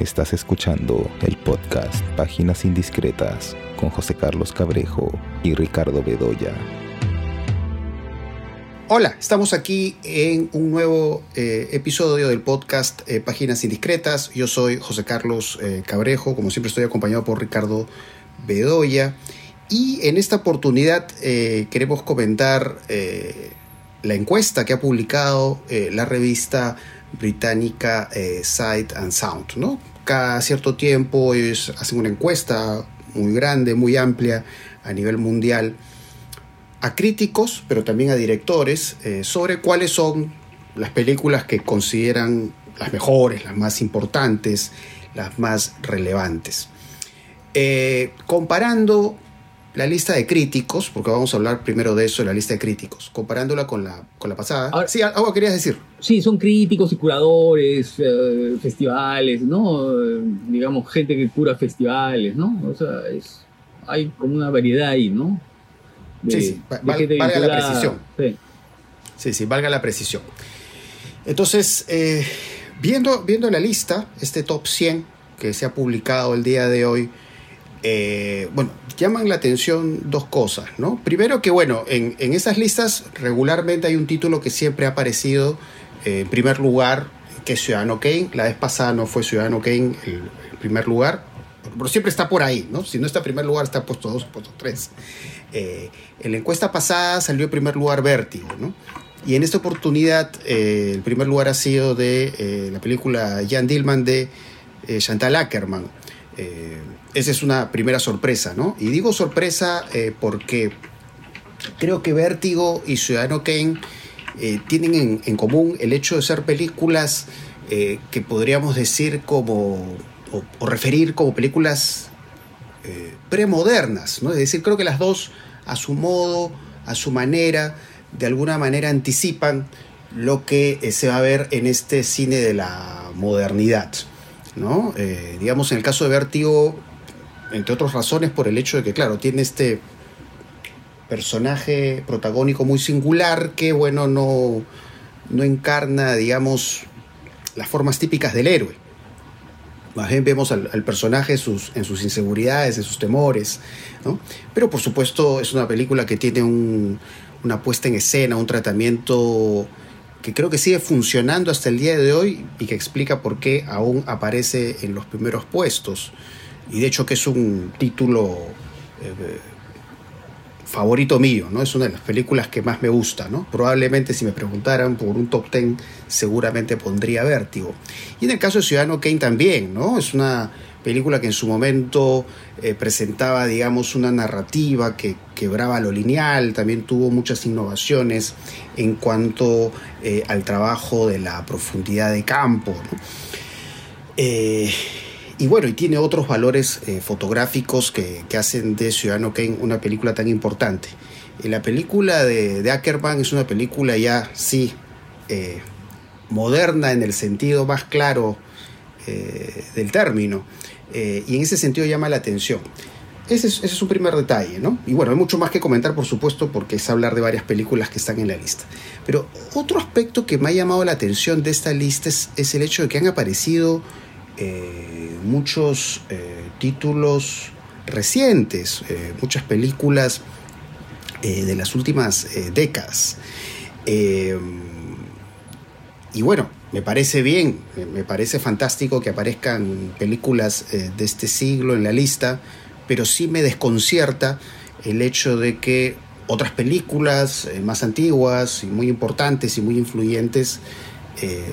Estás escuchando el podcast Páginas Indiscretas con José Carlos Cabrejo y Ricardo Bedoya. Hola, estamos aquí en un nuevo eh, episodio del podcast eh, Páginas Indiscretas. Yo soy José Carlos eh, Cabrejo, como siempre estoy acompañado por Ricardo Bedoya. Y en esta oportunidad queremos comentar la encuesta que ha publicado la revista británica Sight and Sound, ¿no? Cada cierto tiempo ellos hacen una encuesta muy grande, muy amplia a nivel mundial a críticos, pero también a directores, eh, sobre cuáles son las películas que consideran las mejores, las más importantes, las más relevantes. Eh, comparando la lista de críticos, porque vamos a hablar primero de eso, la lista de críticos, comparándola con la, con la pasada. sí, algo querías decir. Sí, son críticos y curadores, eh, festivales, ¿no? digamos, gente que cura festivales, ¿no? O sea, es, hay como una variedad ahí, ¿no? sí, sí, valga la precisión. Sí. sí. sí, valga la precisión. Entonces, eh, viendo, viendo la lista, este top 100 que se ha publicado el día de hoy, eh, bueno, llaman la atención dos cosas, ¿no? Primero que, bueno, en, esas listas regularmente hay un título que siempre ha aparecido eh, en primer lugar, que es Ciudadano Kane. La vez pasada no fue Ciudadano Kane el, primer lugar, pero siempre está por ahí, ¿no? Si no está en primer lugar, está puesto dos, puesto tres. Eh, en la encuesta pasada salió en primer lugar Vértigo, ¿no? Y en esta oportunidad, el primer lugar ha sido de la película Jan Dillman de Chantal Ackerman. Esa es una primera sorpresa, ¿no? Y digo sorpresa eh, porque creo que Vértigo y Ciudadano Kane eh, tienen en, común el hecho de ser películas eh, que podríamos decir como, o, referir como películas premodernas, ¿no? Es decir, creo que las dos, a su modo, a su manera, de alguna manera anticipan lo que se va a ver en este cine de la modernidad. ¿no? digamos, en el caso de Vértigo, entre otras razones por el hecho de que, claro, tiene este personaje protagónico muy singular que, bueno, no, no encarna, digamos, las formas típicas del héroe. Más bien vemos al, personaje sus, en sus inseguridades, en sus temores, ¿no? Pero por supuesto es una película que tiene una puesta en escena, un tratamiento que creo que sigue funcionando hasta el día de hoy y que explica por qué aún aparece en los primeros puestos y de hecho que es un título eh, favorito mío, ¿no? Es una de las películas que más me gusta, ¿no? Probablemente si me preguntaran por un top ten, seguramente pondría Vértigo. Y en el caso de Ciudadano Kane también, ¿no? Es una película que en su momento eh, presentaba, digamos, una narrativa que quebraba lo lineal, también tuvo muchas innovaciones en cuanto eh, al trabajo de la profundidad de campo, ¿no? Y bueno, y tiene otros valores eh, fotográficos que, hacen de Ciudadano Kane una película tan importante. la película de, Ackerman es una película ya, sí, eh, moderna en el sentido más claro eh, del término. y en ese sentido llama la atención. Ese es, ese es, un primer detalle, ¿no? Y bueno, hay mucho más que comentar, por supuesto, porque es hablar de varias películas que están en la lista. Pero otro aspecto que me ha llamado la atención de esta lista es el hecho de que han aparecido eh, muchos eh, títulos recientes, eh, muchas películas de las últimas décadas. y bueno, me parece bien, me parece fantástico que aparezcan películas de este siglo en la lista, pero sí me desconcierta el hecho de que otras películas más antiguas y muy importantes y muy influyentes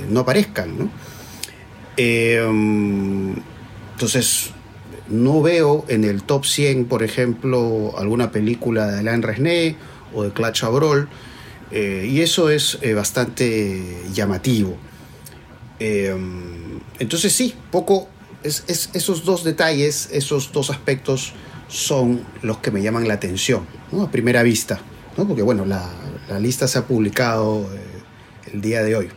no aparezcan. ¿no? Em, entonces, no veo en el top 100, por ejemplo, alguna película de Alain Resnais o de Claude eh, y eso es eh, bastante llamativo. Em, entonces sí, poco, es, esos dos detalles, esos dos aspectos son los que me llaman la atención, a primera vista, porque bueno, la, lista se ha publicado eh, el día de hoy.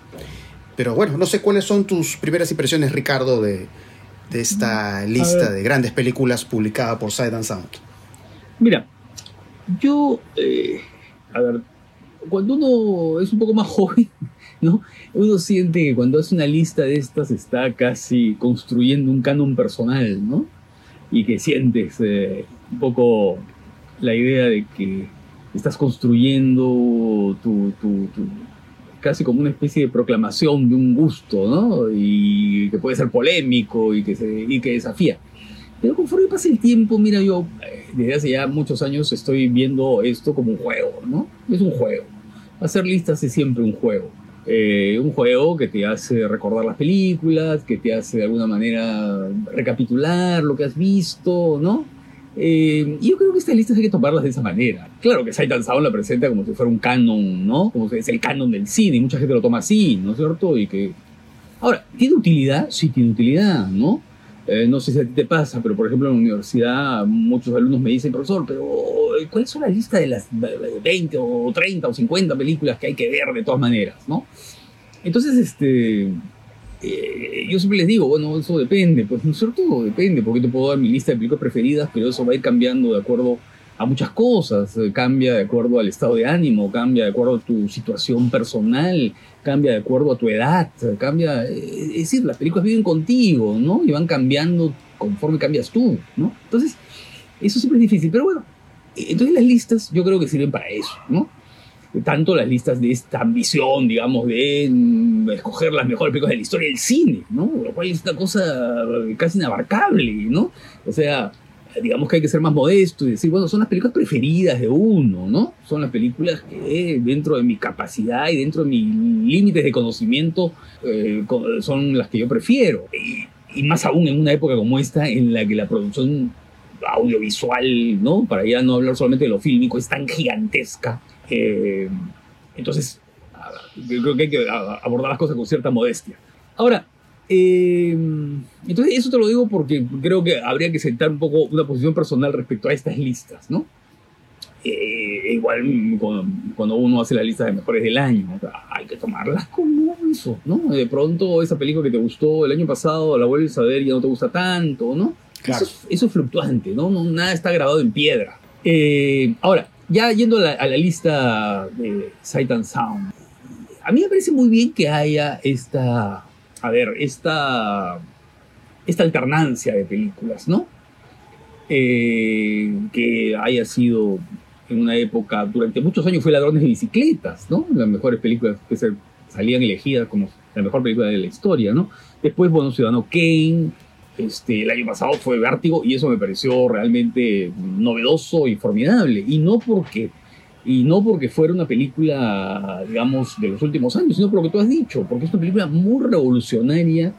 Pero bueno, no sé cuáles son tus primeras impresiones, Ricardo, de, esta lista de grandes películas publicada por Sight and Sound. Mira, yo, eh, a ver, cuando uno es un poco más joven, ¿no? Uno siente que cuando hace una lista de estas está casi construyendo un canon personal, ¿no? Y que sientes eh, un poco la idea de que estás construyendo tu, casi como una especie de proclamación de un gusto, ¿no? Y que puede ser polémico y que, se, y que desafía. Pero conforme pasa el tiempo, mira, yo eh, desde hace ya muchos años estoy viendo esto como un juego, ¿no? Es un juego. Hacer listas es siempre un juego. Eh, un juego que te hace recordar las películas, que te hace de alguna manera recapitular lo que has visto, ¿no? Eh, y yo creo que estas listas hay que tomarlas de esa manera. Claro que Saitan Sound la presenta como si fuera un canon, ¿no? Como es el canon del cine, mucha gente lo toma así, ¿no es cierto? Y que... Ahora, ¿tiene utilidad? Sí, tiene utilidad, ¿no? Eh, no sé si a ti te pasa, pero por ejemplo en la universidad muchos alumnos me dicen, profesor, pero ¿cuáles son las listas de las 20 o 30 o 50 películas que hay que ver de todas maneras, ¿no? Entonces, este, eh, yo siempre les digo, bueno, eso depende, pues es cierto, depende, porque te puedo dar mi lista de películas preferidas, pero eso va a ir cambiando de acuerdo a muchas cosas, eh, cambia de acuerdo al estado de ánimo, cambia de acuerdo a tu situación personal, cambia de acuerdo a tu edad, cambia, eh, es decir, las películas viven contigo, ¿no? Y van cambiando conforme cambias tú, ¿no? Entonces, eso siempre es difícil, pero bueno, entonces las listas yo creo que sirven para eso, ¿no? Tanto las listas de esta ambición, digamos, de mm, escoger las mejores películas de la historia del cine, ¿no? Lo cual es una cosa casi inabarcable, ¿no? O sea, digamos que hay que ser más modesto y decir, bueno, son las películas preferidas de uno, ¿no? Son las películas que dentro de mi capacidad y dentro de mis límites de conocimiento eh, son las que yo prefiero. Y, más aún en una época como esta en la que la producción audiovisual, ¿no? Para ya no hablar solamente de lo fílmico, es tan gigantesca. Eh, entonces, yo creo que hay que abordar las cosas con cierta modestia. Ahora, eh, entonces, eso te lo digo porque creo que habría que sentar un poco una posición personal respecto a estas listas, ¿no? Eh, igual cuando, uno hace las listas de mejores del año, hay que tomarlas como eso, ¿no? De pronto esa película que te gustó el año pasado la vuelves a ver y ya no te gusta tanto, ¿no? Eso, es fluctuante, ¿no? Nada está grabado en piedra. Eh, ahora, ya yendo a la, a la lista de Sight and Sound, a mí me parece muy bien que haya esta a ver, esta, esta alternancia de películas, ¿no? Eh, que haya sido en una época, durante muchos años fue Ladrones de Bicicletas, ¿no? Las mejores películas que se salían elegidas como la mejor película de la historia, ¿no? Después, bueno, Ciudadano Kane, este, el año pasado fue Vértigo y eso me pareció realmente novedoso y formidable. Y no porque y no porque fuera una película, digamos, de los últimos años, sino por lo que tú has dicho, porque es una película muy revolucionaria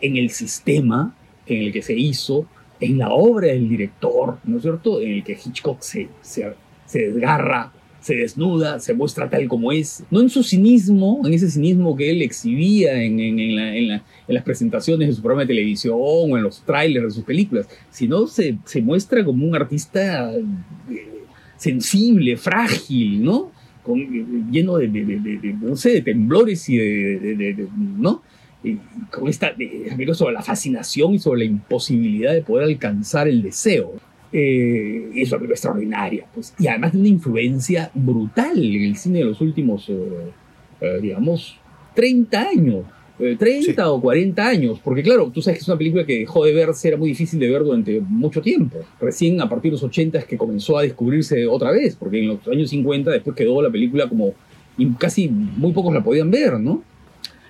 en el sistema en el que se hizo, en la obra del director, ¿no es cierto? En el que Hitchcock se, se, desgarra, se desnuda, se muestra tal como es, no en su cinismo, en ese cinismo que él exhibía en, en, en, las presentaciones de su programa de televisión o en los trailers de sus películas, sino se, muestra como un artista sensible, frágil, ¿no? lleno de, no sé, de temblores y de, ¿no? con esta, sobre la fascinación y sobre la imposibilidad de poder alcanzar el deseo. Eh, es una película extraordinaria, pues, y además de una influencia brutal en el cine de los últimos, eh, eh, digamos, 30 años. 30 eh, o 40 años, porque claro, tú sabes que es una película que dejó de verse, era muy difícil de ver durante mucho tiempo. Recién a partir de los 80 es que comenzó a descubrirse otra vez, porque en los años 50 después quedó la película como y casi muy pocos la podían ver, ¿no?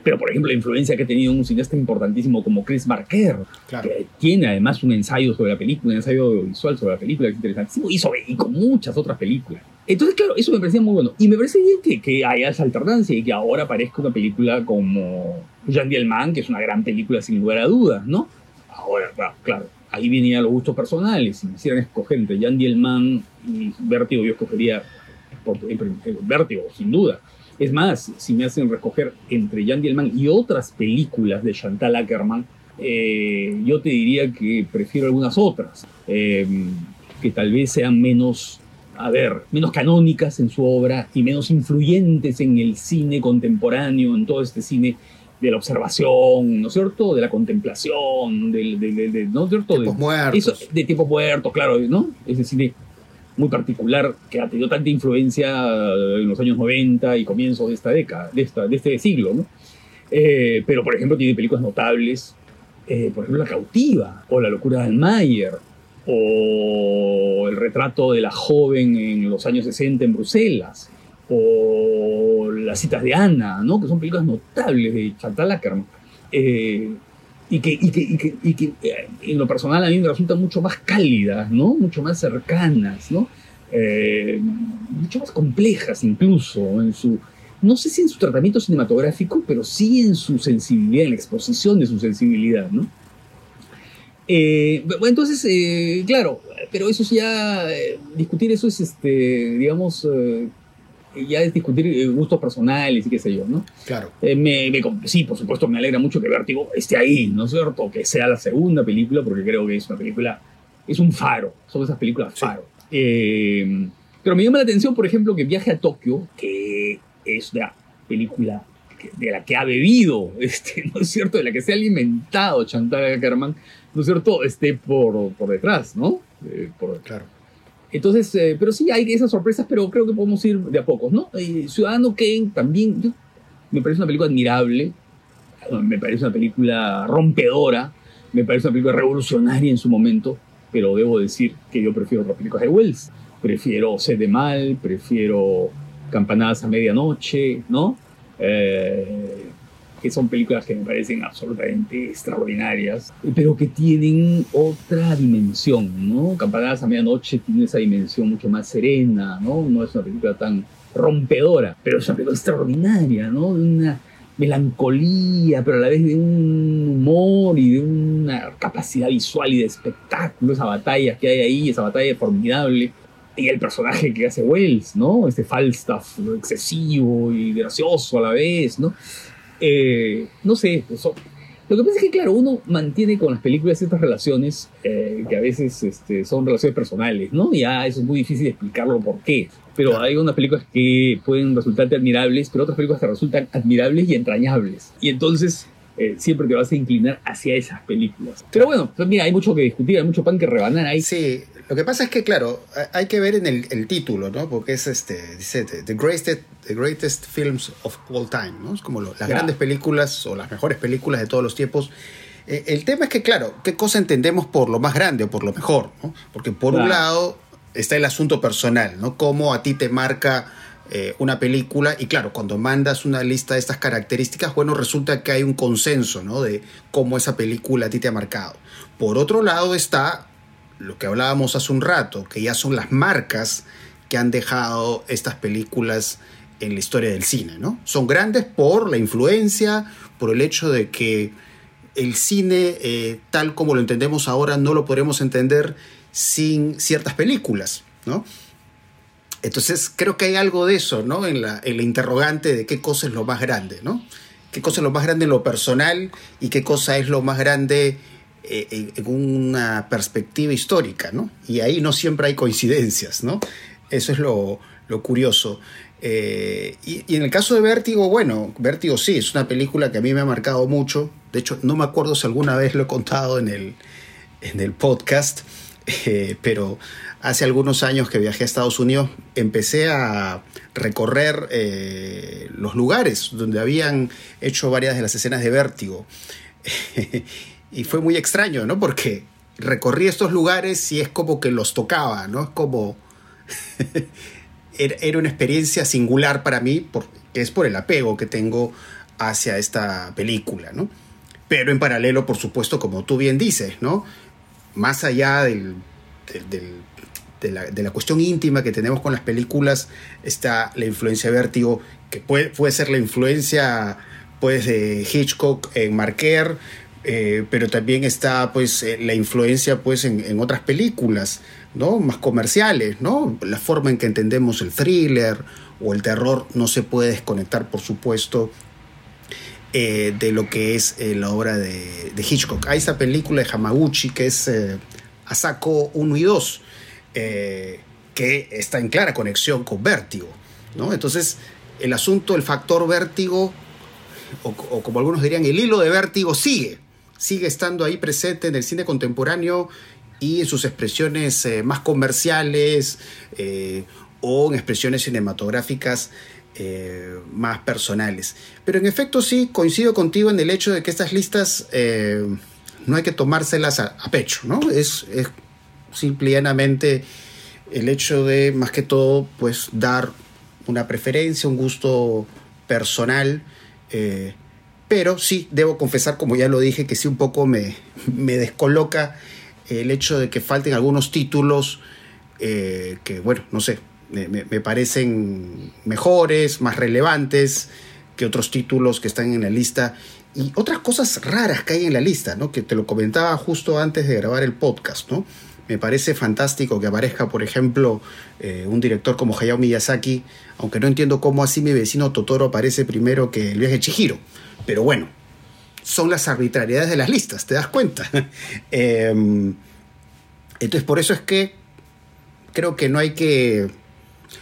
Pero, por ejemplo, la influencia que ha tenido un cineasta importantísimo como Chris Marker, que tiene además un ensayo sobre la película, un ensayo visual sobre la película que es interesantísimo, y, sobre, y con muchas otras películas. Entonces, claro, eso me parecía muy bueno. Y me parece bien que, que haya esa alternancia y que ahora aparezca una película como Jean Dielman, que es una gran película sin lugar a dudas, ¿no? Ahora, claro, ahí venían los gustos personales. Si me hicieran escoger entre Jean Dielman y Vértigo, yo escogería por, Vértigo, sin duda. Es más, si me hacen recoger entre Jean Dielman y otras películas de Chantal Ackerman, eh, yo te diría que prefiero algunas otras, eh, que tal vez sean menos a ver, menos canónicas en su obra y menos influyentes en el cine contemporáneo, en todo este cine de la observación, ¿no es cierto? De la contemplación, del, de, de, ¿no es cierto? de, muertos. de tiempos muertos, claro, ¿no? Ese cine muy particular que ha tenido tanta influencia en los años 90 y comienzos de esta década, de, esta, de este siglo, ¿no? Eh, pero, por ejemplo, tiene películas notables, eh, por ejemplo, La cautiva, o La locura de Mayer, o El retrato de la joven en los años 60 en Bruselas, o Las citas de Ana, ¿no? que son películas notables de Chantal Ackerman. Eh, y que, y que, y que, y que en lo personal a mí me resultan mucho más cálidas, ¿no? mucho más cercanas, ¿no? mucho más complejas incluso en su, no sé si en su tratamiento cinematográfico, pero sí en su sensibilidad, en la exposición de su sensibilidad, ¿no? Eh, bueno, entonces, eh, claro, pero eso ya, eh, discutir eso es, este, digamos, ya es discutir gustos personales y qué sé yo, ¿no? Claro. Me, sí, por supuesto, me alegra mucho que Vértigo esté ahí, ¿no es cierto? Que sea la segunda película, porque creo que es una película, es un faro, son esas películas faro. pero me llama la atención, por ejemplo, que Viaje a Tokio, que es la película de la que ha bebido, este, ¿no es cierto? De la que se ha alimentado Chantal Ackerman, ¿no es cierto? Esté por, por detrás, ¿no? Eh, por, claro. Entonces, eh, pero sí hay esas sorpresas, pero creo que podemos ir de a pocos, ¿no? Ciudadano Kane también, me parece una película admirable, me parece una película rompedora, me parece una película revolucionaria en su momento, pero debo decir que yo prefiero otras películas de Wells. Prefiero Sed Mal, prefiero Campanadas a Medianoche, ¿no? Eh, que son películas que me parecen absolutamente extraordinarias, pero que tienen otra dimensión, ¿no? Campanadas a Medianoche tiene esa dimensión mucho más serena, ¿no? No es una película tan rompedora, pero es una película extraordinaria, ¿no? De una melancolía, pero a la vez de un humor y de una capacidad visual y de espectáculo, esa batalla que hay ahí, esa batalla formidable y el personaje que hace Wells, ¿no? Este Falstaff excesivo y gracioso a la vez, ¿no? Eh, no sé, eso. Lo que pasa es que, claro, uno mantiene con las películas estas relaciones eh, que a veces este, son relaciones personales, ¿no? Ya eso es muy difícil explicarlo por qué. Pero hay unas películas que pueden resultarte admirables, pero otras películas que resultan admirables y entrañables. Y entonces eh, siempre te vas a inclinar hacia esas películas. Pero bueno, mira, hay mucho que discutir, hay mucho pan que rebanar ahí. Sí, lo que pasa es que, claro, hay que ver en el, título, ¿no? Porque es este, dice, the greatest, the greatest films of all time, ¿no? Es como las grandes películas o las mejores películas de todos los tiempos. Eh, el tema es que, claro, ¿qué cosa entendemos por lo más grande o por lo mejor, ¿no? Porque por un lado está el asunto personal, ¿no? Cómo a ti te marca eh, una película y claro, cuando mandas una lista de estas características, bueno, resulta que hay un consenso, ¿no? De cómo esa película a ti te ha marcado. Por otro lado está lo que hablábamos hace un rato, que ya son las marcas que han dejado estas películas en la historia del cine, ¿no? Son grandes por la influencia, por el hecho de que el cine, eh, tal como lo entendemos ahora, no lo podremos entender sin ciertas películas, ¿no? Entonces creo que hay algo de eso, ¿no? En la, en interrogante de qué cosa es lo más grande, ¿no? ¿Qué cosa es lo más grande en lo personal y qué cosa es lo más grande eh, en una perspectiva histórica, ¿no? Y ahí no siempre hay coincidencias, ¿no? Eso es lo, curioso. Eh, y, en el caso de Vértigo, bueno, Vértigo sí, es una película que a mí me ha marcado mucho. De hecho, no me acuerdo si alguna vez lo he contado en el, en el podcast, eh, pero hace algunos años que viajé a Estados Unidos, empecé a recorrer los lugares donde habían hecho varias de las escenas de Vértigo. y fue muy extraño, ¿no? Porque recorrí estos lugares y es como que los tocaba, ¿no? Es como... era una experiencia singular para mí, porque es por el apego que tengo hacia esta película, ¿no? Pero en paralelo, por supuesto, como tú bien dices, ¿no? Más allá del, de, la, cuestión íntima que tenemos con las películas, está la influencia de Vértigo, que puede, ser la influencia pues, de Hitchcock en Marquer, eh, pero también está pues eh, la influencia pues en, otras películas no más comerciales no la forma en que entendemos el thriller o el terror no se puede desconectar por supuesto eh, de lo que es la obra de, Hitchcock. Hay esa película de Hamaguchi que es Asako 1 y 2 que está en clara conexión con Vértigo no entonces el asunto el factor vértigo o como algunos dirían el hilo de vértigo sigue sigue estando ahí presente en el cine contemporáneo y en sus expresiones eh, más comerciales eh, o en expresiones cinematográficas eh, más personales. Pero en efecto sí, coincido contigo en el hecho de que estas listas no hay que tomárselas a, pecho, ¿no? Es, es simplemente el hecho de, más que todo, pues dar una preferencia, un gusto personal. pero sí, debo confesar, como ya lo dije, que sí un poco me, me descoloca el hecho de que falten algunos títulos eh, que, bueno, no sé, me, parecen mejores, más relevantes que otros títulos que están en la lista y otras cosas raras que hay en la lista, ¿no? Que te lo comentaba justo antes de grabar el podcast, ¿no? Me parece fantástico que aparezca, por ejemplo, eh, un director como Hayao Miyazaki, aunque no entiendo cómo así mi vecino Totoro aparece primero que el viaje de Chihiro. Pero bueno, son las arbitrariedades de las listas, ¿te das cuenta? Em, entonces, por eso es que creo que no hay que,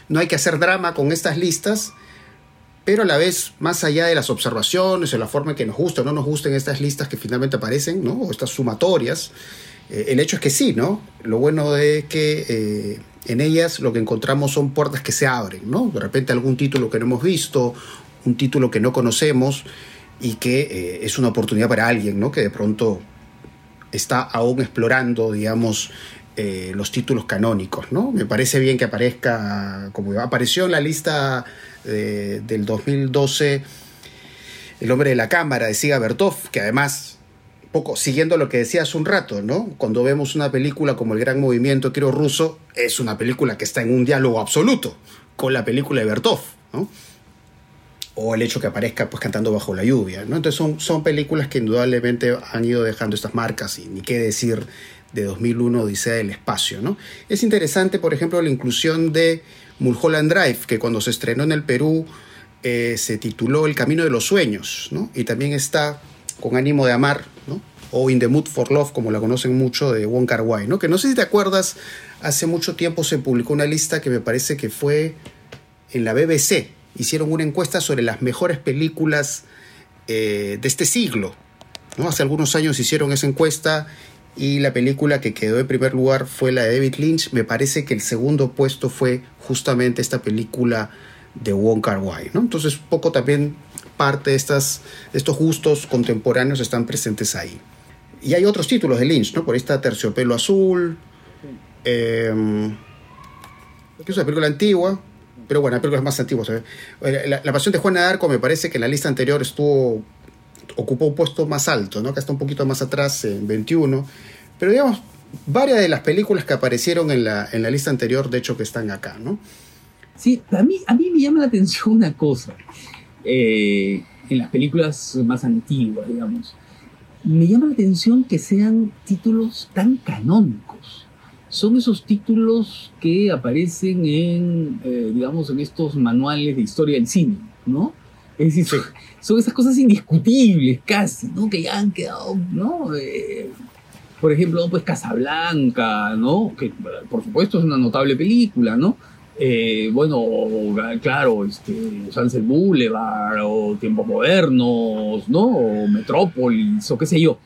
no hay que hacer drama con estas listas, pero a la vez, más allá de las observaciones o la forma en que nos gusta o no nos gusten estas listas que finalmente aparecen, ¿no? o estas sumatorias, eh, el hecho es que sí, ¿no? Lo bueno es que eh, en ellas lo que encontramos son puertas que se abren, ¿no? De repente algún título que no hemos visto, un título que no conocemos, y que eh, es una oportunidad para alguien, ¿no? Que de pronto está aún explorando, digamos, eh, los títulos canónicos, ¿no? Me parece bien que aparezca, como apareció en la lista del 2012, El hombre de la cámara de Siga Bertov, que además, poco siguiendo lo que decía hace un rato, ¿no? Cuando vemos una película como El Gran Movimiento Quiero Ruso, es una película que está en un diálogo absoluto con la película de Bertov, ¿no? o el hecho que aparezca pues cantando bajo la lluvia. ¿no? Entonces son películas que indudablemente han ido dejando estas marcas y ni qué decir de 2001 Odisea del Espacio. ¿no? Es interesante, por ejemplo, la inclusión de Mulholland Drive, que cuando se estrenó en el Perú eh, se tituló El Camino de los Sueños, ¿no? y también está Con ánimo de amar, ¿no? o In the Mood for Love, como la conocen mucho, de Wong Kar ¿no? que no sé si te acuerdas, hace mucho tiempo se publicó una lista que me parece que fue en la BBC, hicieron una encuesta sobre las mejores películas eh, de este siglo. ¿no? Hace algunos años hicieron esa encuesta y la película que quedó en primer lugar fue la de David Lynch. Me parece que el segundo puesto fue justamente esta película de Wong Kar Wai. ¿no? Entonces, poco también parte de, estas, estos gustos contemporáneos están presentes ahí. Y hay otros títulos de Lynch, ¿no? Por esta Terciopelo Azul, eh, que es una película antigua, pero bueno, hay películas más antiguas. La, Pasión de Juana de Arco me parece que en la lista anterior estuvo ocupó un puesto más alto, ¿no? que está un poquito más atrás en 21. Pero digamos, varias de las películas que aparecieron en la, en la lista anterior, de hecho, que están acá. ¿no? Sí, a mí, a mí me llama la atención una cosa. Eh, en las películas más antiguas, digamos. Me llama la atención que sean títulos tan canónicos son esos títulos que aparecen en, eh, digamos, en estos manuales de historia del cine, ¿no? Son, esas cosas indiscutibles casi, ¿no? Que ya han quedado, ¿no? Eh, por ejemplo, pues Casablanca, ¿no? Que por supuesto es una notable película, ¿no? Eh, bueno, claro, este, Sunset Boulevard o Tiempos Modernos, ¿no? O Metrópolis o qué sé yo.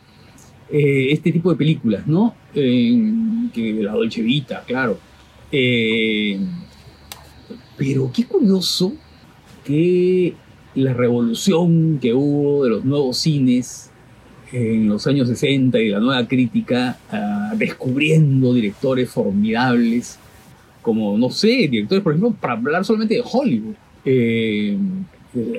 Eh, este tipo de películas, ¿no? la Dolce Vita, claro. Pero qué curioso que la revolución que hubo de los nuevos cines en los años 60 y la nueva crítica, ah, descubriendo directores formidables, como, no sé, directores, por ejemplo, para hablar solamente de Hollywood. Eh,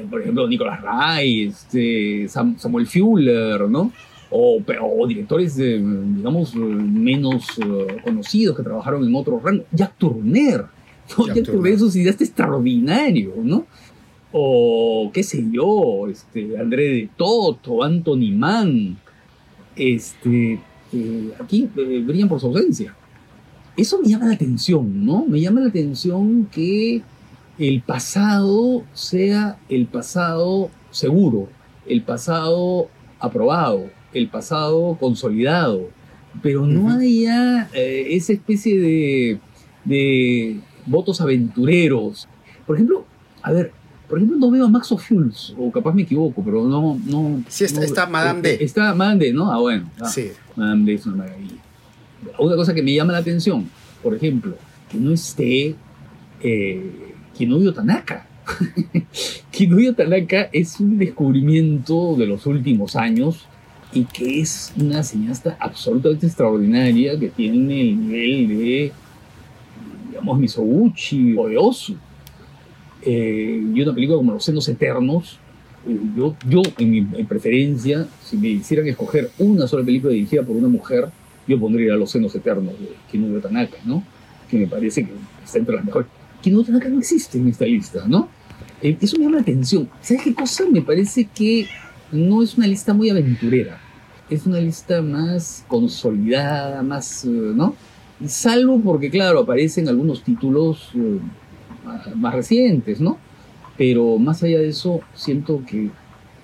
por ejemplo, Nicolas Ray, este, Samuel Fuller, ¿no? o, directores, digamos, menos eh, conocidos que trabajaron en otros rangos. Jack Turner. Jack, Turner es un cineasta extraordinario, ¿no? O qué sé yo, este, André de Toto, Anthony Mann. Este, eh, aquí eh, brillan por su ausencia. Eso me llama la atención, ¿no? Me llama la atención que el pasado sea el pasado seguro, el pasado aprobado, el pasado consolidado, pero no haya eh, esa especie de, de, votos aventureros. Por ejemplo, a ver, por ejemplo, no veo a Max O'Fuels, o capaz me equivoco, pero no... no sí, está, está Madame D. Está Madame D, ¿no? Ah, bueno. sí. Madame D es una maravilla. una cosa que me llama la atención, por ejemplo, que no esté eh, Kinuyo Tanaka. Kinuyo Tanaka es un descubrimiento de los últimos años y que es una cineasta absolutamente extraordinaria que tiene el nivel de, digamos, Misoguchi o de Osu. Eh, y una película como Los Senos Eternos, eh, yo, yo en mi preferencia, si me hicieran escoger una sola película dirigida por una mujer, yo pondría Los Senos Eternos de Kinuyo Tanaka, ¿no? Que me parece que está entre las mejores. Kinuyo Tanaka no existe en esta lista, ¿no? Eh, eso me llama la atención. ¿Sabes qué cosa? Me parece que no es una lista muy aventurera. Es una lista más consolidada, más, eh, ¿no? Salvo porque, claro, aparecen algunos títulos más recientes, ¿no? Pero más allá de eso, siento que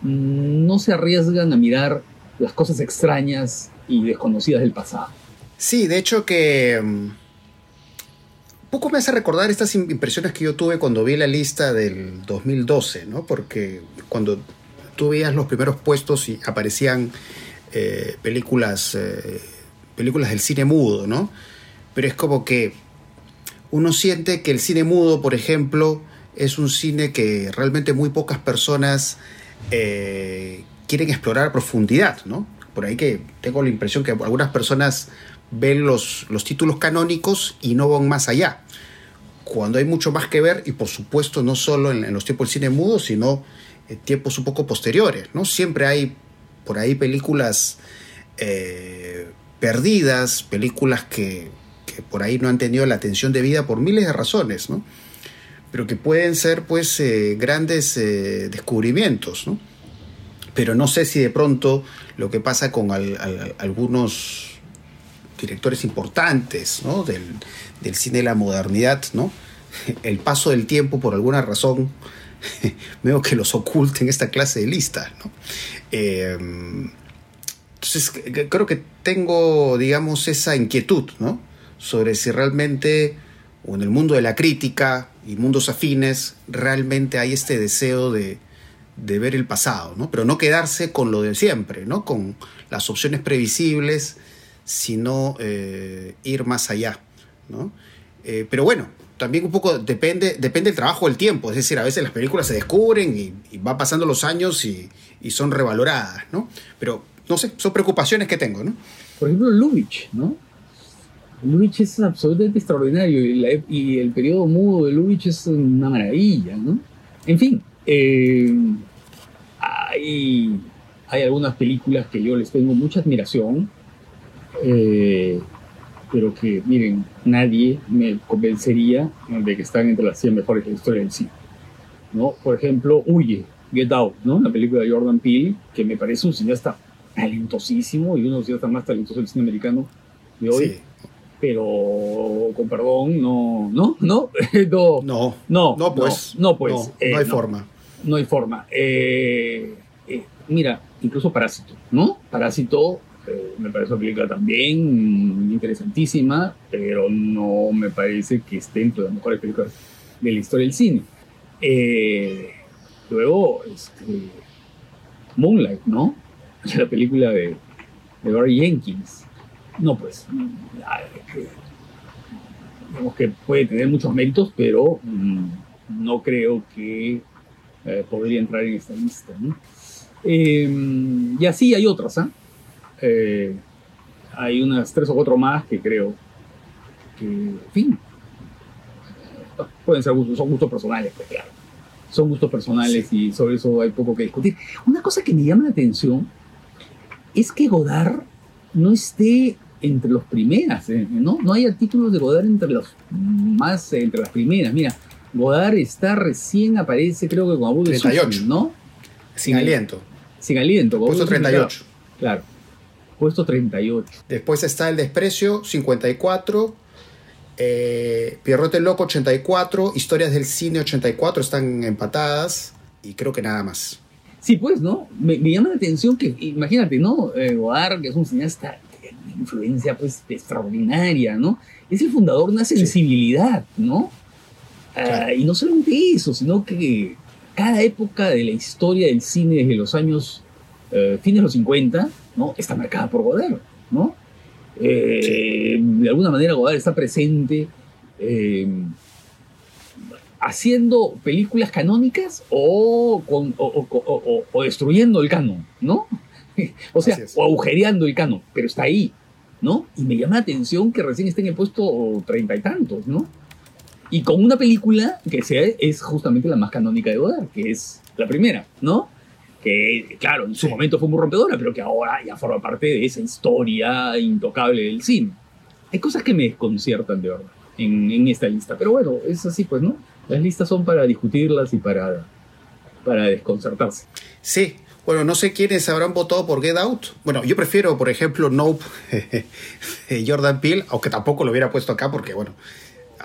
no se arriesgan a mirar las cosas extrañas y desconocidas del pasado. Sí, de hecho que mm, poco me hace recordar estas impresiones que yo tuve cuando vi la lista del 2012, ¿no? Porque cuando tú veías los primeros puestos y aparecían eh, películas, eh, películas del cine mudo, ¿no? Pero es como que uno siente que el cine mudo, por ejemplo, es un cine que realmente muy pocas personas eh, quieren explorar a profundidad, ¿no? Por ahí que tengo la impresión que algunas personas ven los, los títulos canónicos y no van más allá. Cuando hay mucho más que ver, y por supuesto no solo en, los tiempos del cine mudo, sino en tiempos un poco posteriores, ¿no? Siempre hay por ahí películas eh, perdidas, películas que, por ahí no han tenido la atención debida por miles de razones, ¿no? Pero que pueden ser pues eh, grandes eh, descubrimientos, ¿no? Pero no sé si de pronto lo que pasa con algunos directores importantes ¿no? del, cine de la modernidad, ¿no? el paso del tiempo por alguna razón veo que los oculta en esta clase de listas. ¿no? Eh, entonces creo que tengo, digamos, esa inquietud ¿no? Sobre si realmente o en el mundo de la crítica y mundos afines realmente hay este deseo de, de ver el pasado, ¿no? Pero no quedarse con lo de siempre, ¿no? Con las opciones previsibles, sino eh, ir más allá, ¿no? Eh, pero bueno, también un poco depende, depende del trabajo del tiempo, es decir, a veces las películas se descubren y, y van pasando los años y, y, son revaloradas, ¿no? Pero, no sé, son preocupaciones que tengo, ¿no? Por ejemplo, Lubitsch, ¿no? Lubitsch es absolutamente extraordinario y, y el periodo mudo de Lubitsch es una maravilla, ¿no? En fin, eh, hay, algunas películas que yo les tengo mucha admiración, eh, pero que, miren, nadie me convencería de que están entre las 100 mejores de la historia del cine. ¿no? Por ejemplo, Huye, Get Out, ¿no? la película de Jordan Peele, que me parece un cineasta talentosísimo y uno de los cineastas más talentosos del cine americano de hoy. Pero con perdón, no, no, no, no, no, no, pues, no, pues, no, no hay forma no hay forma. Eh, eh, mira, incluso Parásito, ¿no? Parásito eh, me parece una película también interesantísima, pero no me parece que esté entre las mejores películas de la historia del cine. luego, este, Moonlight, ¿no? La película de, de Barry Jenkins. No, pues, digamos que puede tener muchos méritos, pero mm, no creo que eh, podría entrar en esta lista. Eh, y así hay otras. ¿ah? ¿eh? hay unas tres o cuatro más que creo que, en fin, pueden ser gustos, son gustos personales, pues claro. Son gustos personales y sobre eso hay poco que discutir. Una cosa que me llama la atención es que Godard no esté entre los primeras, ¿eh? ¿no? No hay títulos de Godard entre los más, entre las primeras. Mira, Godard está recién aparece, creo que con Abu 38. ¿no? Sin aliento. Sin aliento. Puesto 38. Claro. Puesto 38. Después está El Desprecio, 54. Eh, Pierrote Loco, 84. Historias del Cine, 84. Están empatadas. Y creo que nada más. Sí, pues, ¿no? Me, llama la atención que, imagínate, ¿no? Eh, Godard, que es un cineasta influencia, pues, extraordinaria, ¿no? Es el fundador de una sensibilidad, ¿no? Ah, y no solamente eso, sino que cada época de la historia del cine desde los años, eh, fines de los 50, ¿no? Está marcada por Godard, ¿no? Eh, de alguna manera Godard está presente eh, haciendo películas canónicas o, o, destruyendo el canon, ¿no? O sea, o agujereando el canon, pero está ahí, ¿no? Y me llama la atención que recién esté en el puesto treinta y tantos, ¿no? Y con una película que sea, es justamente la más canónica de Godard, que es la primera, ¿no? Que, claro, en su momento fue muy rompedora, pero que ahora ya forma parte de esa historia intocable del cine. Hay cosas que me desconciertan de verdad en, en esta lista, pero bueno, es así, pues, ¿no? Las listas son para discutirlas y para, para desconcertarse. Sí, bueno, no sé quiénes habrán votado por Get Out. Bueno, yo prefiero, por ejemplo, Nope Jordan Peele, aunque tampoco lo hubiera puesto acá porque, bueno,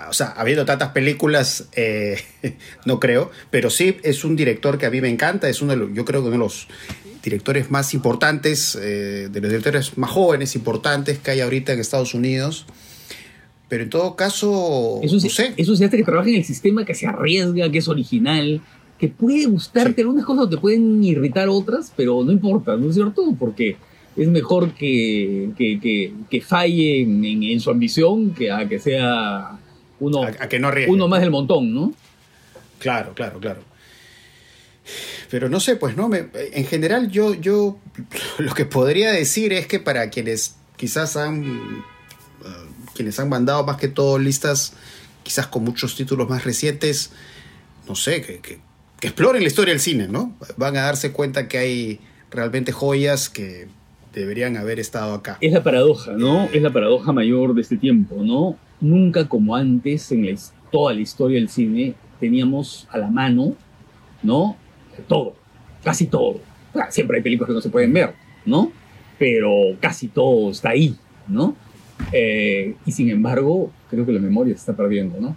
o sea, habiendo tantas películas, eh, no creo, pero sí es un director que a mí me encanta, es uno de los, yo creo que uno de los directores más importantes, eh, de los directores más jóvenes, importantes que hay ahorita en Estados Unidos. Pero en todo caso, eso no sé. Eso hace que trabaja en el sistema, que se arriesga, que es original, que puede gustarte algunas cosas te pueden irritar otras, pero no importa, ¿no es cierto? Porque es mejor que, que, que, falle en, su ambición que a que sea uno, que no uno más del montón, ¿no? Claro, claro, claro. Pero no sé, pues no, me, en general yo, yo lo que podría decir es que para quienes quizás han, uh, quienes han mandado más que todo listas, quizás con muchos títulos más recientes, no sé, que, que exploren la historia del cine, ¿no? Van a darse cuenta que hay realmente joyas que deberían haber estado acá. Es la paradoja, ¿no? Es la paradoja mayor de este tiempo, ¿no? Nunca como antes en toda la historia del cine teníamos a la mano, ¿no? Todo, casi todo. siempre hay películas que no se pueden ver, ¿no? Pero casi todo está ahí, ¿no? Eh, y sin embargo, creo que la memoria se está perdiendo, ¿no?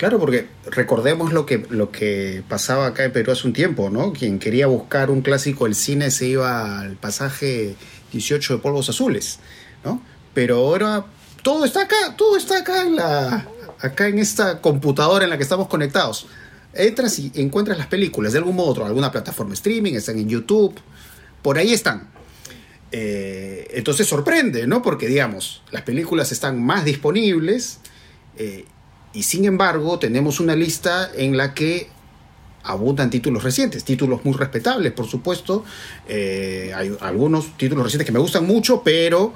Claro, porque recordemos lo que, lo que pasaba acá en Perú hace un tiempo, ¿no? Quien quería buscar un clásico del cine se iba al pasaje 18 de polvos azules, ¿no? Pero ahora todo está acá, todo está acá en la, acá en esta computadora en la que estamos conectados. Entras y encuentras las películas de algún modo otro, alguna plataforma streaming, están en YouTube, por ahí están. Eh, entonces sorprende, ¿no? Porque digamos, las películas están más disponibles. Eh, y sin embargo, tenemos una lista en la que abundan títulos recientes, títulos muy respetables, por supuesto. Eh, hay algunos títulos recientes que me gustan mucho, pero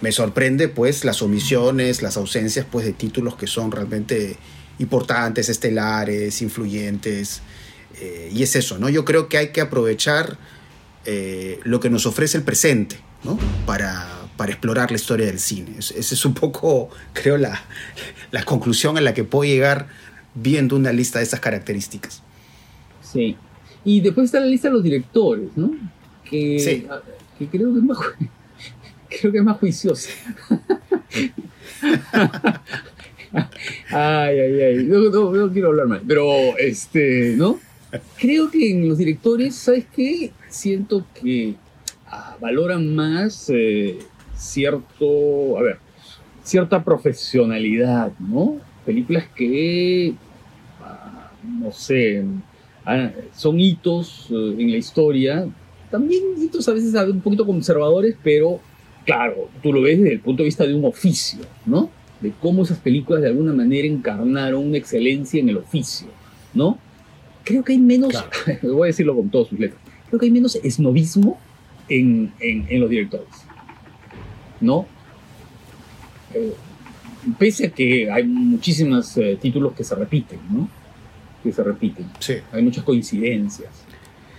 me sorprende pues las omisiones, las ausencias pues de títulos que son realmente importantes, estelares, influyentes. Eh, y es eso, ¿no? Yo creo que hay que aprovechar eh, lo que nos ofrece el presente, ¿no? Para, para explorar la historia del cine. Esa es un poco, creo, la, la conclusión a la que puedo llegar viendo una lista de esas características. Sí. Y después está la lista de los directores, ¿no? Que, sí. que creo que es más, creo que es más juiciosa. ay, ay, ay. No, no, quiero hablar mal. Pero, este, ¿no? Creo que en los directores, ¿sabes qué? Siento que ah, valoran más eh, cierto, a ver, cierta profesionalidad, ¿no? Películas que, ah, no sé, ah, son hitos eh, en la historia, también hitos a veces un poquito conservadores, pero claro, tú lo ves desde el punto de vista de un oficio, ¿no? De cómo esas películas de alguna manera encarnaron una excelencia en el oficio, ¿no? Creo que hay menos, voy a decirlo con todas sus letras, creo que hay menos esnovismo en, en los directores. ¿No? Eh, pese a que hay muchísimos eh, títulos que se repiten, ¿no? Que se repiten. Sí. Hay muchas coincidencias.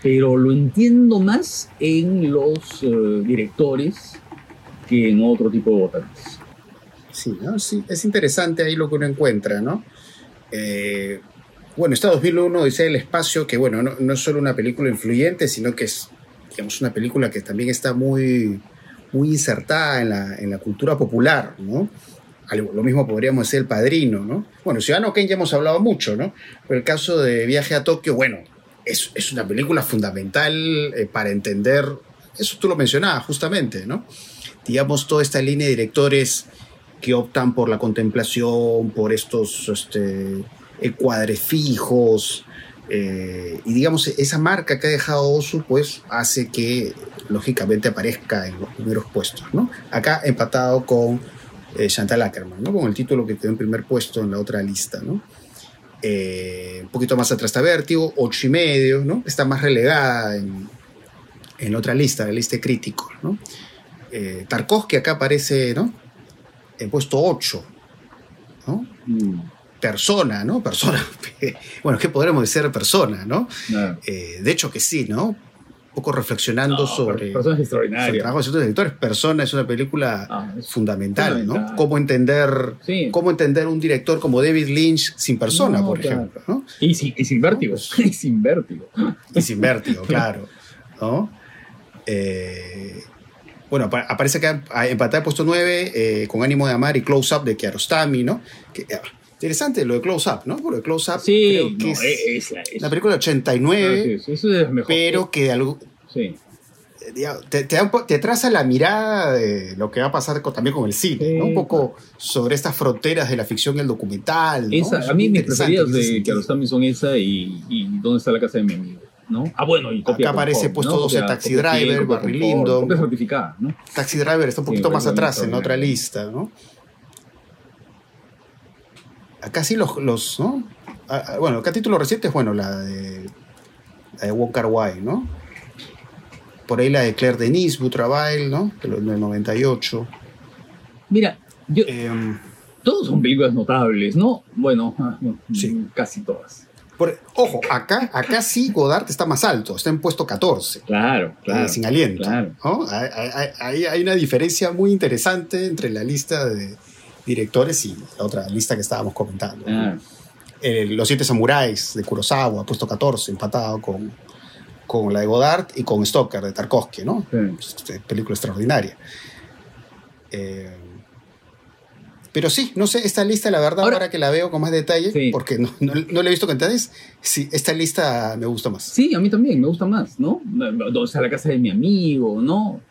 Pero lo entiendo más en los eh, directores que en otro tipo de votantes. Sí, ¿no? sí, es interesante ahí lo que uno encuentra, ¿no? bueno, está 2001 dice El Espacio, que bueno, no, no, es solo una película influyente, sino que es, digamos, una película que también está muy muy insertada en la, en la cultura popular, ¿no? Lo mismo podríamos decir El Padrino, ¿no? Bueno, Ciudadano Kane ya hemos hablado mucho, ¿no? Pero el caso de Viaje a Tokio, bueno, es, es una película fundamental eh, para entender, eso tú lo mencionabas justamente, ¿no? Digamos, toda esta línea de directores que optan por la contemplación, por estos este, cuadres fijos, Eh, y digamos, esa marca que ha dejado Osu, pues hace que lógicamente aparezca en los primeros puestos, ¿no? Acá empatado con eh, Chantal Ackerman, ¿no? Con el título que quedó en primer puesto en la otra lista, ¿no? Eh, un poquito más atrás está Vértigo, ocho y medio, ¿no? Está más relegada en, en otra lista, la lista de críticos, ¿no? Tarkovsky acá aparece, ¿no? En puesto 8, ¿no? Mm persona, ¿no? Persona. bueno, ¿qué podremos decir persona, ¿no? Eh, de hecho que sí, ¿no? Un poco reflexionando sobre... Personas extraordinarias. trabajo de directores. Persona es una película ah, fundamental, ¿no? Cómo entender, cómo entender un director como David Lynch sin persona, por ejemplo, ¿no? Y sin, y sin vértigo. y sin vértigo. y sin vértigo, claro. ¿no? Eh, bueno, aparece acá empatada puesto 9 eh, con ánimo de amar y close up de Kiarostami, ¿no? Que, Interesante lo de Close Up, ¿no? Porque Close Up sí, creo que es, la película de 89, ah, eso es mejor. pero que de algo, sí. te, te, traza la mirada de lo que va a pasar también con el cine, ¿no? Un poco sobre estas fronteras de la ficción y el documental. Esa, a mí mis preferidas de Kiarostami son esa y, y ¿Dónde está la casa de mi amigo? ¿no? Ah, bueno, y copia Acá aparece puesto 12 Taxi Driver, Barry certificada, ¿no? Taxi Driver está un poquito más atrás en otra lista, ¿no? Acá sí los, los ¿no? bueno, acá título reciente es, bueno, la de, la de Walker White, ¿no? Por ahí la de Claire Denis, Butrabail, ¿no? Del 98. Mira, yo... Em, todos son películas notables, ¿no? Bueno, ah, sí. casi todas. ojo, acá, acá sí Godard está más alto, está en puesto 14. Claro, eh, claro. sin aliento. Claro. Hay, hay, una diferencia muy interesante entre la lista de, directores y la otra lista que estábamos comentando. Ah. Los Siete Samuráis de Kurosawa, puesto 14, empatado con, con la de Godard y con Stoker de Tarkovsky, ¿no? Este, película extraordinaria. Eh, pero sí, no sé, esta lista, la verdad, ahora, que la veo con más detalle, porque no, no, la he visto con detalles, sí, esta lista me gusta más. Sí, a mí también, me gusta más, ¿no? O sea, la casa de mi amigo, ¿no?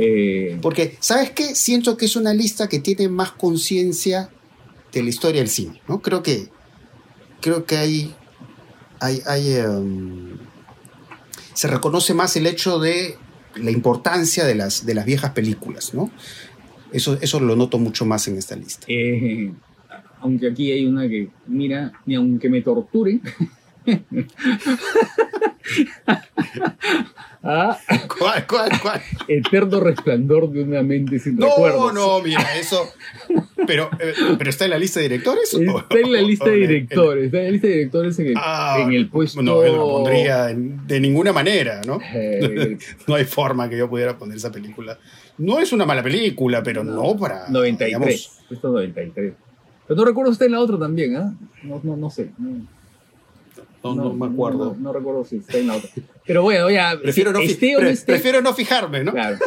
Eh, Porque, ¿sabes qué? Siento que es una lista que tiene más conciencia de la historia del cine, ¿no? Creo que, creo que hay, hay, em, se reconoce más el hecho de la importancia de las, de las viejas películas, ¿no? Eso, eso lo noto mucho más en esta lista. Eh, aunque aquí hay una que, mira, ni aunque me torture. ¿Ah? ¿Cuál, cuál, cuál? Eterno resplandor de una mente sin no, recuerdos. No, no, mira, eso. Pero, eh, pero está en la lista de directores. Está en la lista de directores. Está en la lista de directores en el, ah, en el puesto. No, no lo pondría de ninguna manera, ¿no? Eh, no hay forma que yo pudiera poner esa película. No es una mala película, pero no, para. 93. Puesto 93. Pero no recuerdo usted en la otra también, ¿ah? No, no, no sé. No, no, me acuerdo. No, recuerdo si está en la otra. Pero bueno, ya. Prefiero no, prefiero no fijarme, ¿no? Claro.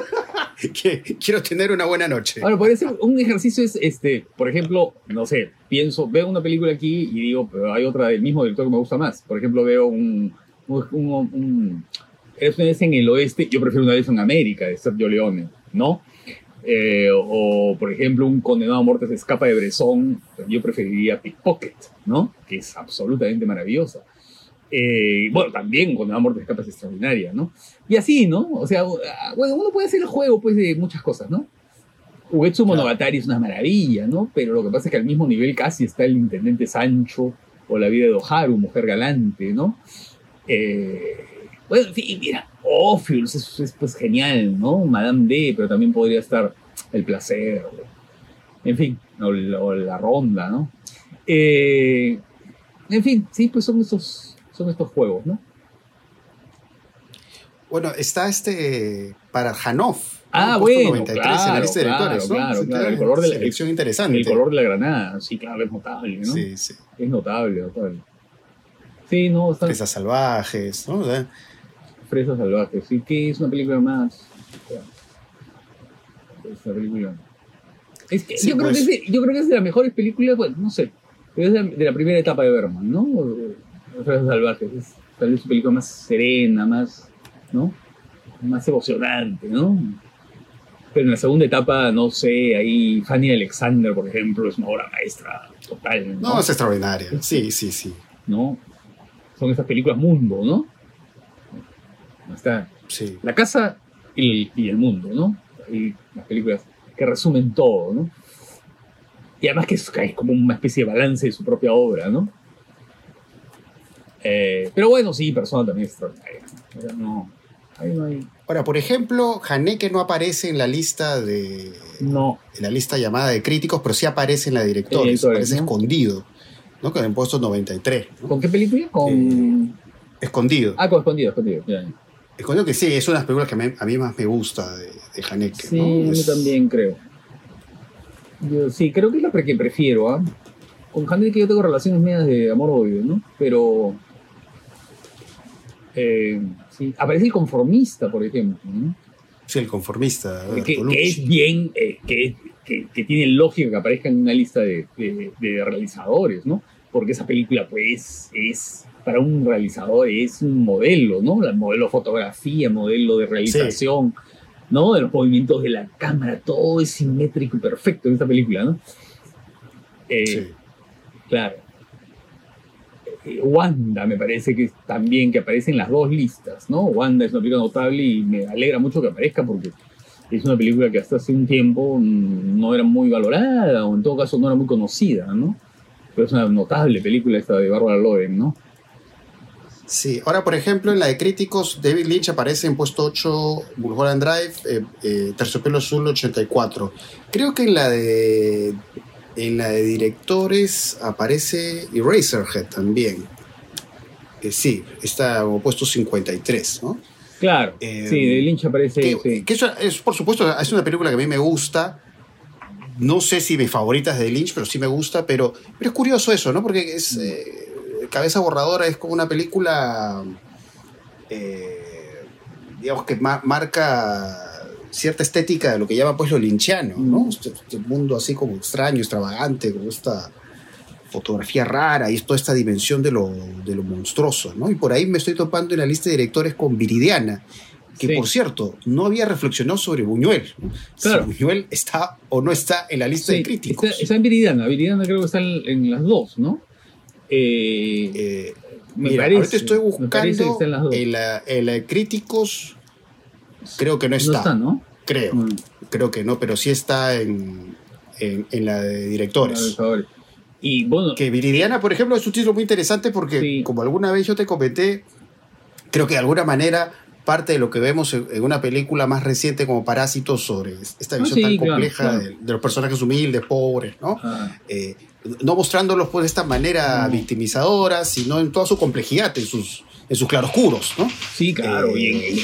quiero tener una buena noche. Ahora, podría ser un ejercicio es, este, por ejemplo, no sé, pienso, veo una película aquí y digo, pero hay otra del mismo director que me gusta más. Por ejemplo, veo un. un, un, es una vez en el oeste, yo prefiero una vez en América, de Sergio Leone, ¿no? Eh, o, por ejemplo, un condenado a muerte se escapa de Bresson, yo preferiría Pickpocket, ¿no? Que es absolutamente maravillosa. Eh, bueno, también cuando la muerte escapa es extraordinaria, ¿no? Y así, ¿no? O sea, bueno, uno puede hacer el juego, pues, de muchas cosas, ¿no? Uetsu Monogatari es una maravilla, ¿no? Pero lo que pasa es que al mismo nivel casi está el Intendente Sancho o La vida de Oharu, Mujer Galante, ¿no? Eh, bueno, en fin, mira, Ophius es, pues genial, ¿no? Madame D, pero también podría estar El Placer, en fin, o, La Ronda, ¿no? Eh, en fin, sí, pues son esos son estos juegos, ¿no? Bueno, está este para Hanoff. Ah, bueno, 93 claro, en la lista de directores, ¿no? Claro, claro, el color de la interesante. El color de la granada, sí, claro, es notable, ¿no? Sí, sí. Es notable, notable. Sí, no, están... Fresas salvajes, ¿no? Fresas salvajes, sí, que es una película más. Es una película. Es que yo, creo que pues. es yo creo que es de las mejores películas, bueno, no sé, es de la primera etapa de Berman, ¿no? Fresas Salvajes. Es tal vez su película más serena, más, ¿no? Más emocionante, ¿no? Pero en la segunda etapa, no sé, ahí Fanny Alexander, por ejemplo, es una obra maestra total. No, es extraordinaria. Sí, sí, sí. ¿No? son estas películas mundo, ¿no? Está la casa y, el mundo, ¿no? Y las películas que resumen todo, ¿no? Y además que es, como una especie de balance de su propia obra, ¿no? Eh, pero bueno, sí, Persona también extraordinaria. No, Ahora, por ejemplo, Haneke no aparece en la lista de. No. En la lista llamada de críticos, pero sí aparece en la de directores. aparece escondido. ¿no? Con el puesto 93. ¿Con qué película? Con. Eh, escondido. Ah, con Escondido, Escondido. Escondido que sí, es una de las películas que a mí más me gusta de, de Haneke. Sí, yo también creo. Yo sí, creo que es la que prefiero. ¿ah? Con Haneke yo tengo relaciones medias de amor-odio, ¿no? Pero. Eh, sí. Aparece el conformista, por ejemplo. ¿no? Sí, el conformista. Que, es bien, eh, que, que, tiene lógica que aparezca en una lista de, de, realizadores, ¿no? Porque esa película, pues, es para un realizador es un modelo, ¿no? El modelo de fotografía, modelo de realización, ¿no? De los movimientos de la cámara, todo es simétrico y perfecto en esta película, ¿no? Eh, sí. Claro. Eh, Wanda me parece que también que aparece en las dos listas, ¿no? Wanda es una película notable y me alegra mucho que aparezca porque es una película que hasta hace un tiempo no era muy valorada o en todo caso no era muy conocida, ¿no? Pero es una notable película esta de Barbara Loden, ¿no? Sí, ahora por ejemplo en la de críticos, David Lynch aparece en puesto 8, Mulholland Drive, eh, eh, Terciopelo Azul 84. Creo que en la de en la de directores aparece Eraserhead también. Eh, sí, está como puesto 53, ¿no? Claro, eh, sí, de Lynch aparece. Que, que eso es, por supuesto, es una película que a mí me gusta. No sé si mi favorita es de Lynch, pero sí me gusta. Pero, pero es curioso eso, ¿no? Porque es. Eh, Cabeza Borradora es como una película. Eh, digamos que marca cierta estética de lo que llama pues lo lynchiano, ¿no? Este, este, mundo así como extraño, extravagante, con esta fotografía rara y toda esta dimensión de lo, de lo monstruoso, ¿no? Y por ahí me estoy topando en la lista de directores con Viridiana, que por cierto, no había reflexionado sobre Buñuel. Si Buñuel está o no está en la lista de críticos. Está, en Viridiana, Viridiana creo que está en, las dos, ¿no? Eh, eh, mira, ahorita estoy buscando en, la, en, la, críticos, creo que no está. No está, ¿no? Creo, mm. creo que no, pero sí está en, en la de directores. Y bueno, que Viridiana, por ejemplo, es un título muy interesante porque, como alguna vez yo te comenté, creo que de alguna manera parte de lo que vemos en una película más reciente como Parásitos sobre esta visión tan compleja De, los personajes humildes, pobres, ¿no? Ah. Eh, no mostrándolos pues, de esta manera victimizadora, sino en toda su complejidad, en sus, en sus claroscuros, ¿no? Sí, claro, eh,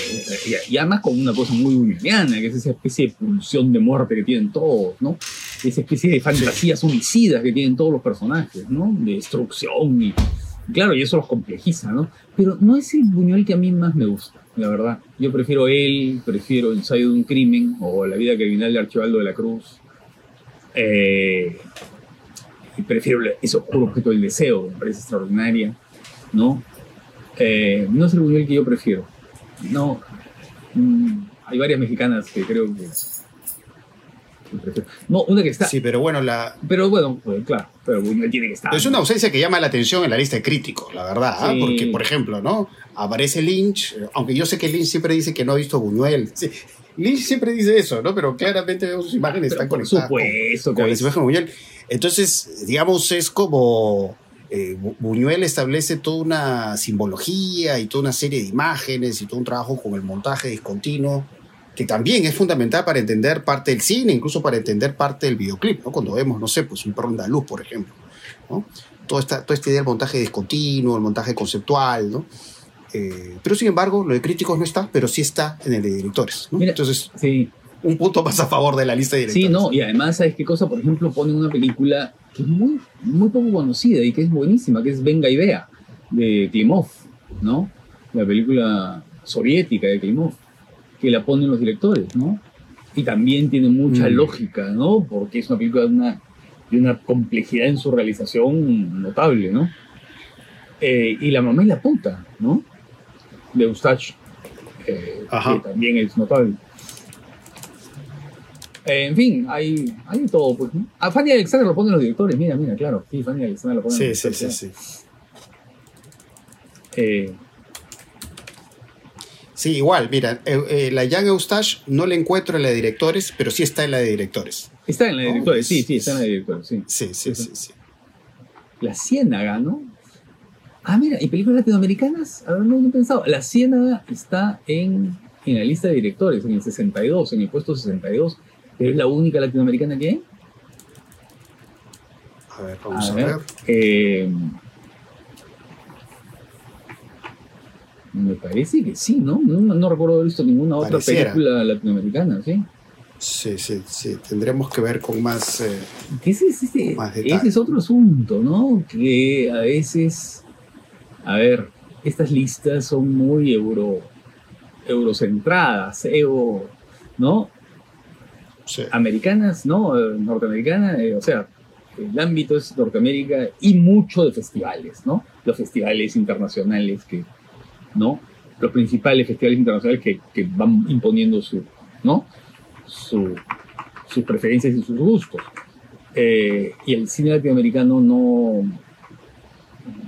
y, además con una cosa muy humillana, que es esa especie de pulsión de muerte que tienen todos, ¿no? Esa especie de fantasías homicidas que tienen todos los personajes, ¿no? De destrucción y... Claro, y eso los complejiza, ¿no? Pero no es el Buñuel que a mí más me gusta, la verdad. Yo prefiero él, prefiero Ensayo de un crimen o La vida criminal de Archibaldo de la Cruz. Eh, y prefiero eso, por objeto del deseo, me parece extraordinaria, ¿no? Eh, no es el Buñuel que yo prefiero. No. Mm, hay varias mexicanas que creo que. No, una que está. Sí, pero bueno, la. Pero bueno, pues, claro, pero Buñuel tiene que estar. Es una ausencia que llama la atención en la lista de críticos, la verdad. ¿ah? Porque, por ejemplo, ¿no? Aparece Lynch, aunque yo sé que Lynch siempre dice que no ha visto Buñuel. Lynch siempre dice eso, ¿no? Pero claramente sus imágenes están conectadas. Por supuesto, con, las imágenes de Buñuel. Entonces, digamos, es como eh, Buñuel establece toda una simbología y toda una serie de imágenes y todo un trabajo con el montaje discontinuo, que también es fundamental para entender parte del cine, incluso para entender parte del videoclip, ¿no? Cuando vemos, no sé, pues un perro andaluz, por ejemplo, ¿no? Toda esta, toda esta idea del montaje discontinuo, el montaje conceptual, ¿no? Eh, pero sin embargo, lo de críticos no está, pero sí está en el de directores, Entonces, sí. un punto más a favor de la lista de directores. Sí, no, y además, ¿sabes qué cosa? Por ejemplo, ponen una película que es muy, muy poco conocida y que es buenísima, que es Venga y Vea, de Klimov, ¿no? La película soviética de Klimov, que la ponen los directores, ¿no? Y también tiene mucha mm. lógica, ¿no? Porque es una película de una, de una complejidad en su realización notable, ¿no? Eh, y La mamá y la puta, ¿no? De Eustache, eh, que también es notable en fin, hay, hay todo. Pues, A Fanny Alexander lo ponen los directores, mira, mira, claro. Sí, Fanny Alexander lo ponen sí, sí, sí, sí, Eh, sí, igual, mira, eh, la Young Eustache no la encuentro en la de directores, pero sí está en la de directores. Está en la de directores, sí, sí, está en la de directores, sí. Sí, sí, sí, sí. La Ciénaga, ¿no? Ah, mira, ¿y películas latinoamericanas? A ver, no, he pensado. La Ciénaga está en, en la lista de directores, en el 62, en el puesto 62, pero es la única latinoamericana que hay. A ver, vamos a, ver. Eh, me parece que sí, ¿no? ¿no? recuerdo haber visto ninguna otra película latinoamericana, ¿sí? Sí, sí, sí. Tendremos que ver con más. Eh, ese, ese es otro asunto, ¿no? Que a veces. A ver, estas listas son muy euro, eurocentradas, euro, ¿no? Sí. Americanas, ¿no? Norteamericanas, eh, o sea, el ámbito es Norteamérica y mucho de festivales, ¿no? Los festivales internacionales que, ¿no? Los principales festivales internacionales que, que van imponiendo su, ¿no? Su, sus preferencias y sus gustos. Eh, y el cine latinoamericano no,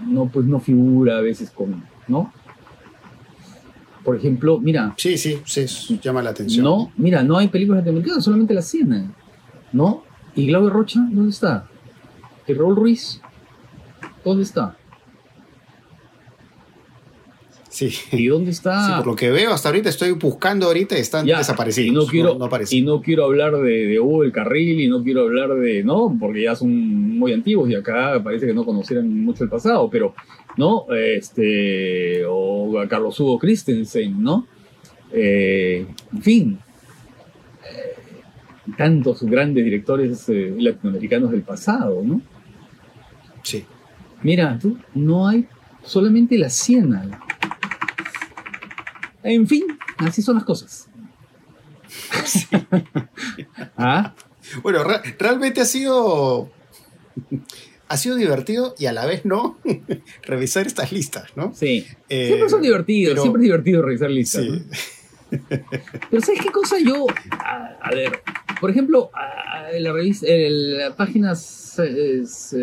no, pues no figura a veces con, ¿no? Por ejemplo, mira. Sí, sí, sí, llama la atención. No, mira, no hay películas latinoamericanas, solamente la cine, ¿no? ¿Y Glauber Rocha dónde está? ¿Y Raúl Ruiz? ¿Dónde está? Sí. ¿Y dónde está? Sí, por lo que veo hasta ahorita, estoy buscando ahorita y están desaparecidos. Y no quiero, y no quiero hablar de, de, Hugo el Carril y no quiero hablar de. No, porque ya son muy antiguos y acá parece que no conocieran mucho el pasado, pero. ¿No? Este. O a Carlos Hugo Christensen, ¿no? Eh, en fin. Eh, tantos grandes directores eh, latinoamericanos del pasado, ¿no? Sí. Mira, tú, no hay solamente la Siena. En fin, así son las cosas. ¿Ah? Bueno, realmente ha sido. Ha sido divertido y a la vez no revisar estas listas, ¿no? Sí. Eh, siempre son divertidos, siempre es divertido revisar listas. Sí. Pero ¿sabes qué cosa yo? A, ver, por ejemplo, la revista, la página Senses,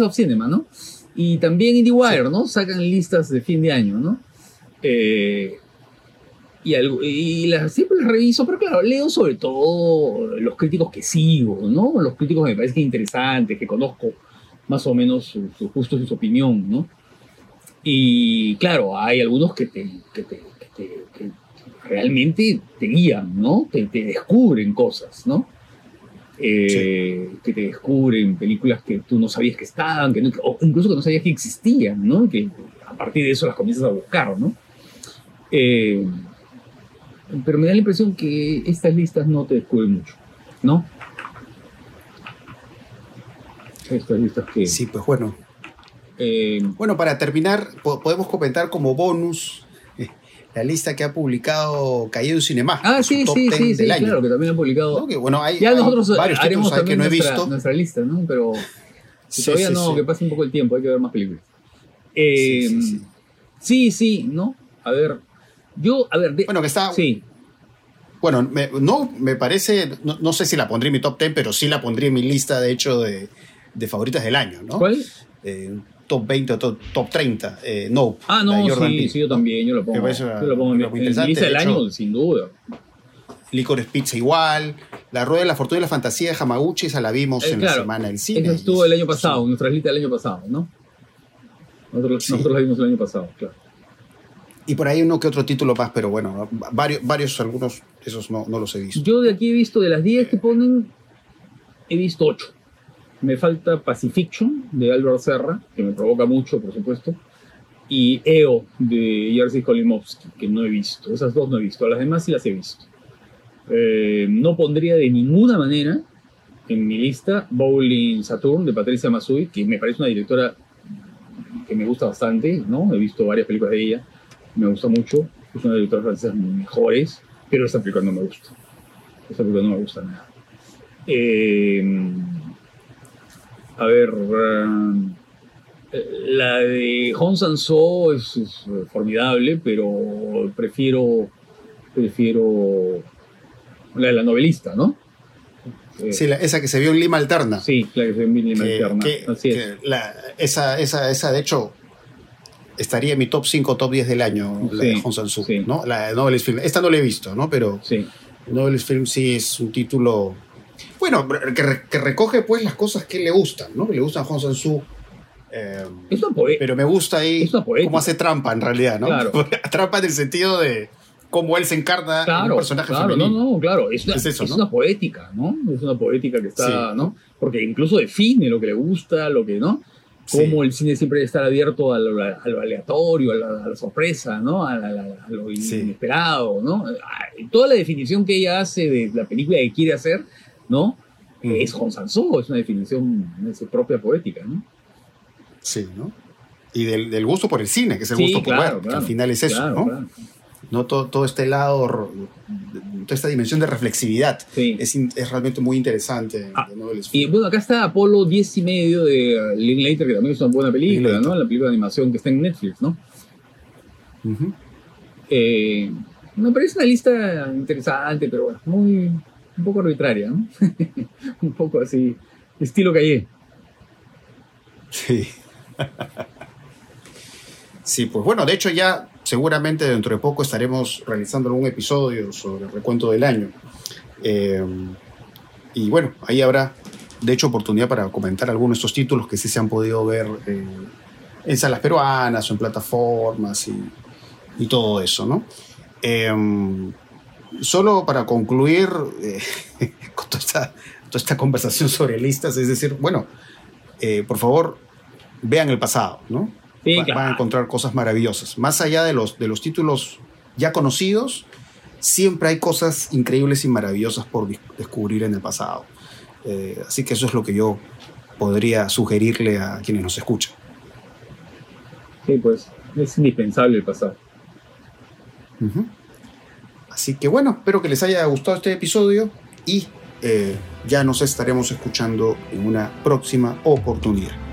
of Cinema, ¿no? Y también IndieWire, ¿no? Sacan listas de fin de año, ¿no? Eh, y, y siempre las reviso, pero claro, leo sobre todo los críticos que sigo, ¿no? Los críticos que me parecen interesantes, que conozco más o menos sus gustos y su opinión, ¿no? Y claro, hay algunos que, te, que, te, que, realmente te guían, ¿no? Te, descubren cosas, ¿no? Eh, que te descubren películas que tú no sabías que estaban, que o incluso que no sabías que existían, ¿no? Que a partir de eso las comienzas a buscar, ¿no? Eh, pero me da la impresión que estas listas no te descubren mucho, ¿no? Estas listas que... Sí, pues bueno. Eh, bueno, para terminar, podemos comentar como bonus eh, la lista que ha publicado Calle Cinema. Ah, sí, sí, sí, sí claro, que también ha publicado. bueno, hay, ya nosotros varios haremos que no he nuestra, visto. nuestra lista, ¿no? Pero todavía no, que pase un poco el tiempo, hay que ver más películas. sí, sí, ¿no? A ver, yo, a ver. bueno, que está. Sí. Bueno, no, me parece. No, sé si la pondría en mi top 10, pero sí la pondría en mi lista, de hecho, de, de favoritas del año, ¿no? ¿Cuál? Eh, top 20 o top, top 30. Eh, no. Ah, no, sí, sí, yo también. Yo lo pongo. yo lo pongo en mi lista del año, sin duda. Licorice Pizza igual. La Rueda de la Fortuna y la Fantasía de Hamaguchi, esa la vimos eh, en la semana del cine. Esa estuvo el año pasado, nuestra lista del año pasado, ¿no? Nosotros, nosotros la vimos el año pasado, claro. Y por ahí uno que otro título más, pero bueno, varios, varios algunos, esos no, no los he visto. Yo de aquí he visto, de las 10 que ponen, he visto 8. Me falta Pacifiction de Álvaro Serra, que me provoca mucho, por supuesto, y EO de Jerzy Kolimovsky, que no he visto. Esas dos no he visto, las demás sí las he visto. Eh, no pondría de ninguna manera en mi lista Bowling Saturn de Patricia Masui, que me parece una directora que me gusta bastante, ¿no? He visto varias películas de ella me gusta mucho, es una de las francesas mejores, pero esta película no me gusta. Esta película no me gusta nada. Eh, a ver, eh, la de Hong Sanso es, es, formidable, pero prefiero, prefiero la de la novelista, ¿no? Sí, esa que se vio en Lima Alterna. Sí, la que se vio en Lima Alterna. Así es. esa, esa, esa, de hecho, estaría en mi top 5, top 10 del año, la de Hong Sang-soo, ¿no? La de Novelist Film. Esta no la he visto, ¿no? Pero sí. Novelist Film sí es un título, bueno, que, recoge pues las cosas que le gustan, ¿no? Que le gustan a Hong Sang-soo. Eh, pero me gusta ahí cómo hace trampa en realidad, ¿no? Claro. trampa en el sentido de cómo él se encarna en un personaje claro, femenino. No, no, claro, es una, es una poética, ¿no? Es una poética que está, ¿no? Porque incluso define lo que le gusta, lo que, ¿no? Cómo el cine siempre debe estar abierto a lo, aleatorio, a la, sorpresa, ¿no? A, lo inesperado, ¿no? Toda la definición que ella hace de la película que quiere hacer, ¿no? Es Hong Sanso, es una definición su propia poética, ¿no? Sí, ¿no? Y del, gusto por el cine, que es el gusto por ver, que al final es eso, ¿no? ¿no? Todo, todo este lado, toda esta dimensión de reflexividad es, es, realmente muy interesante. Ah, y bueno, acá está Apolo 10 y medio de Linklater, que también es una buena película, ¿no? La película de animación que está en Netflix, ¿no? Eh, me parece una lista interesante, pero bueno, muy, un poco arbitraria, ¿no? un poco así, estilo Calle. Sí. sí, pues bueno, de hecho ya seguramente dentro de poco estaremos realizando algún episodio sobre el recuento del año. Eh, y bueno, ahí habrá, de hecho, oportunidad para comentar algunos de estos títulos que sí se han podido ver eh, en salas peruanas o en plataformas y, todo eso, ¿no? Eh, solo para concluir con toda esta, toda esta, conversación sobre listas, es decir, bueno, por favor, vean el pasado, ¿no? Van a encontrar cosas maravillosas. Más allá de los, de los títulos ya conocidos, siempre hay cosas increíbles y maravillosas por descubrir en el pasado. Eh, así que eso es lo que yo podría sugerirle a quienes nos escuchan. Sí, pues es indispensable el pasado. Así que bueno, espero que les haya gustado este episodio y eh, ya nos estaremos escuchando en una próxima oportunidad.